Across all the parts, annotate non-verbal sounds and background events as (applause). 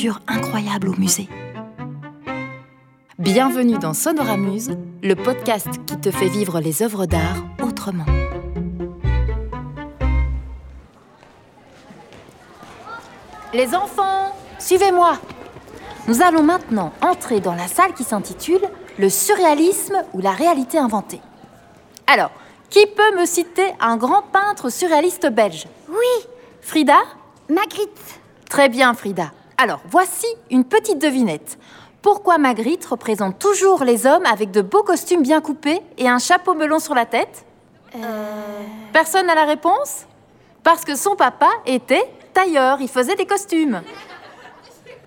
aventures incroyables au musée. Bienvenue dans Sonoramuse, le podcast qui te fait vivre les œuvres d'art autrement. Les enfants, suivez-moi. Nous allons maintenant entrer dans la salle qui s'intitule Le surréalisme ou la réalité inventée. Alors, qui peut me citer un grand peintre surréaliste belge? Oui, Frida? Magritte. Très bien, Frida. Alors, voici une petite devinette. Pourquoi Magritte représente toujours les hommes avec de beaux costumes bien coupés et un chapeau melon sur la tête Personne n'a la réponse? Parce que son papa était tailleur, il faisait des costumes.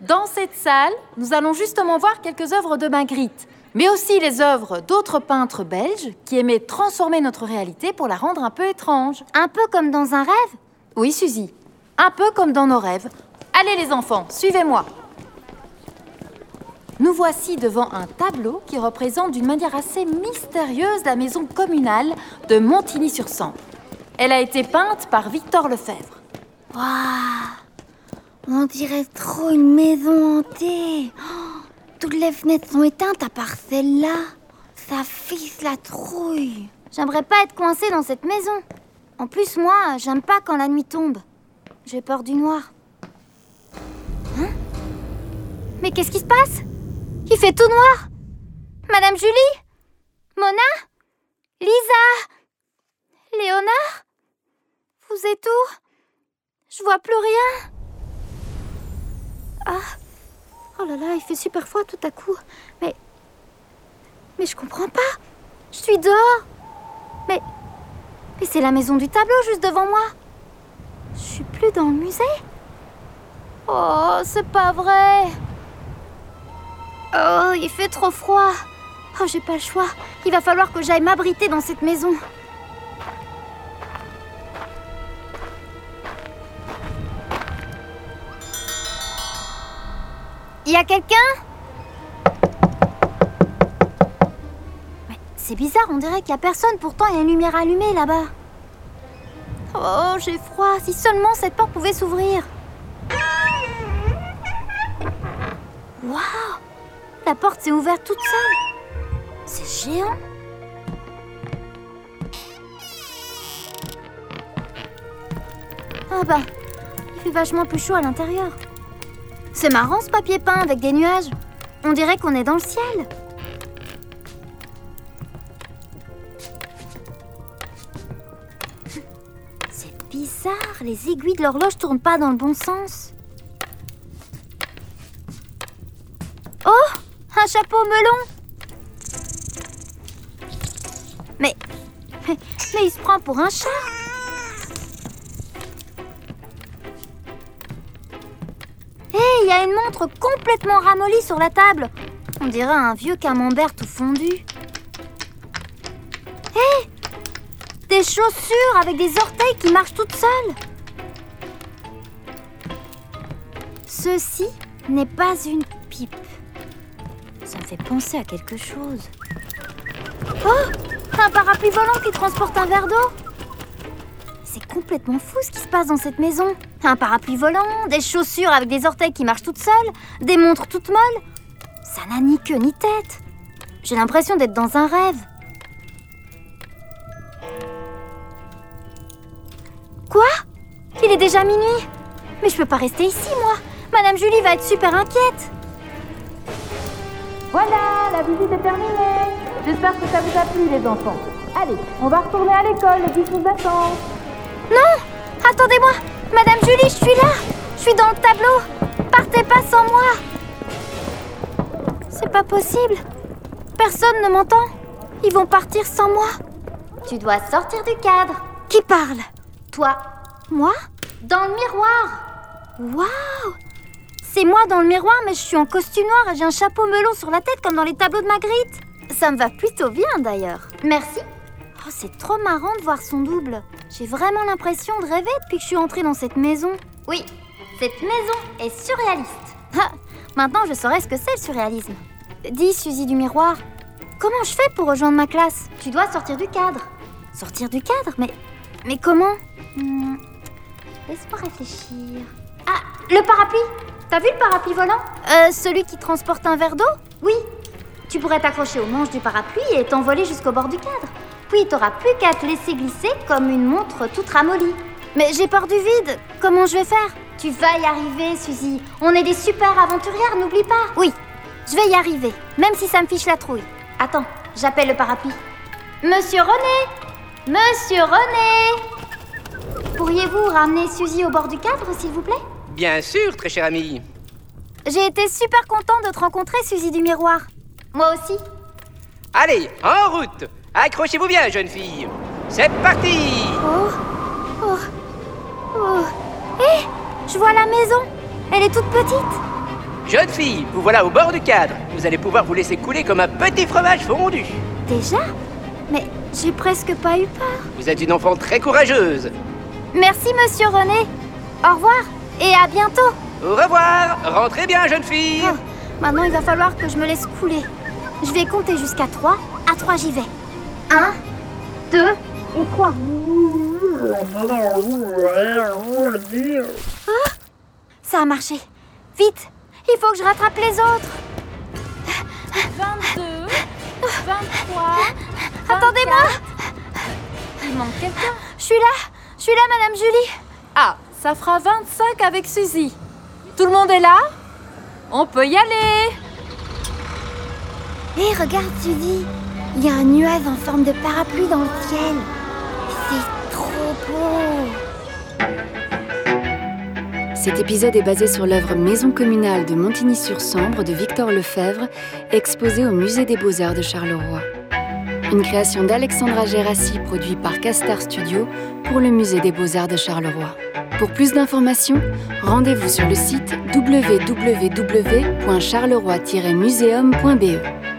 Dans cette salle, nous allons justement voir quelques œuvres de Magritte, mais aussi les œuvres d'autres peintres belges qui aimaient transformer notre réalité pour la rendre un peu étrange. Un peu comme dans un rêve? Oui, Suzy, un peu comme dans nos rêves. Allez les enfants, suivez-moi. Nous voici devant un tableau qui représente d'une manière assez mystérieuse la maison communale de Montigny-sur-Sambre. Elle a été peinte par Victor Lefebvre. Waouh On dirait trop une maison hantée. Oh, toutes les fenêtres sont éteintes à part celle-là. Ça fisse la trouille. J'aimerais pas être coincée dans cette maison. En plus, moi, j'aime pas quand la nuit tombe. J'ai peur du noir. Mais qu'est-ce qui se passe? Il fait tout noir. Madame Julie? Mona? Lisa? Léonard? Vous êtes où? Je vois plus rien. Ah Oh là là, il fait super froid tout à coup. Mais. Mais je comprends pas. Je suis dehors. Mais. Mais c'est la maison du tableau juste devant moi. Je suis plus dans le musée. Oh, c'est pas vrai. Oh, il fait trop froid. Oh, j'ai pas le choix. Il va falloir que j'aille m'abriter dans cette maison. Y a quelqu'un? C'est bizarre, on dirait qu'il y a personne. Pourtant, il y a une lumière allumée là-bas. Oh, j'ai froid. Si seulement cette porte pouvait s'ouvrir. Waouh La porte s'est ouverte toute seule. C'est géant. Ah bah, il fait vachement plus chaud à l'intérieur. C'est marrant ce papier peint avec des nuages. On dirait qu'on est dans le ciel. C'est bizarre, les aiguilles de l'horloge tournent pas dans le bon sens. Oh Un chapeau melon Mais. (laughs) Mais, il se prend pour un chat Hé, il y a une montre complètement ramollie sur la table. On dirait un vieux camembert tout fondu. Hé Des chaussures avec des orteils qui marchent toutes seules. Ceci n'est pas une pipe. Ça me fait penser à quelque chose. Oh Un parapluie volant qui transporte un verre d'eau C'est complètement fou ce qui se passe dans cette maison. Un parapluie volant, des chaussures avec des orteils qui marchent toutes seules, des montres toutes molles. Ça n'a ni queue ni tête. J'ai l'impression d'être dans un rêve. Quoi? Il est déjà minuit Mais je peux pas rester ici, moi. Madame Julie va être super inquiète. Voilà, la visite est terminée. J'espère que ça vous a plu, les enfants. Allez, on va retourner à l'école, les bus nous attendent. Non Attendez-moi. Madame Julie, je suis là. Je suis dans le tableau. Partez pas sans moi. C'est pas possible. Personne ne m'entend. Ils vont partir sans moi. Tu dois sortir du cadre. Qui parle? Toi, Moi? Dans le miroir. Waouh C'est moi dans le miroir, mais je suis en costume noir et j'ai un chapeau melon sur la tête comme dans les tableaux de Magritte. Ça me va plutôt bien d'ailleurs. Merci. Oh, c'est trop marrant de voir son double. J'ai vraiment l'impression de rêver depuis que je suis entrée dans cette maison. Oui, cette maison est surréaliste. Maintenant je saurais ce que c'est le surréalisme. Dis, Suzy du miroir, comment je fais pour rejoindre ma classe? Tu dois sortir du cadre. Sortir du cadre? Mais, mais comment? Hmm, Laisse-moi réfléchir. Ah, le parapluie T'as vu le parapluie volant Euh, celui qui transporte un verre d'eau Oui. Tu pourrais t'accrocher au manche du parapluie et t'envoler jusqu'au bord du cadre. Puis t'auras plus qu'à te laisser glisser comme une montre toute ramollie. Mais j'ai peur du vide. Comment je vais faire Tu vas y arriver, Suzy. On est des super aventurières, n'oublie pas. Oui, je vais y arriver, même si ça me fiche la trouille. Attends, j'appelle le parapluie. Monsieur René Monsieur René Pourriez-vous ramener Suzy au bord du cadre, s'il vous plaît? Bien sûr, très cher ami. J'ai été super content de te rencontrer, Suzy du miroir. Moi aussi. Allez, en route Accrochez-vous bien, jeune fille. C'est parti Oh, oh, oh. Hé, je vois la maison. Elle est toute petite. Jeune fille, vous voilà au bord du cadre. Vous allez pouvoir vous laisser couler comme un petit fromage fondu. Déjà? Mais j'ai presque pas eu peur. Vous êtes une enfant très courageuse. Merci, monsieur René. Au revoir et à bientôt. Au revoir Rentrez bien, jeune fille Oh, maintenant, il va falloir que je me laisse couler. Je vais compter jusqu'à 3. À 3, j'y vais. 1, 2 et 3. Ça a marché. Vite, il faut que je rattrape les autres. 22, 23. Attendez-moi. Il manque quelqu'un. Je suis là. Je suis là, Madame Julie. Ça fera 25 avec Suzy. Tout le monde est là? On peut y aller Hé, regarde, Suzy. Il y a un nuage en forme de parapluie dans le ciel. C'est trop beau. Cet épisode est basé sur l'œuvre Maison communale de Montigny-sur-Sambre de Victor Lefebvre, exposée au Musée des Beaux-Arts de Charleroi. Une création d'Alexandra Gérassi, produit par Castar Studio pour le Musée des Beaux-Arts de Charleroi. Pour plus d'informations, rendez-vous sur le site www.charleroi-museum.be.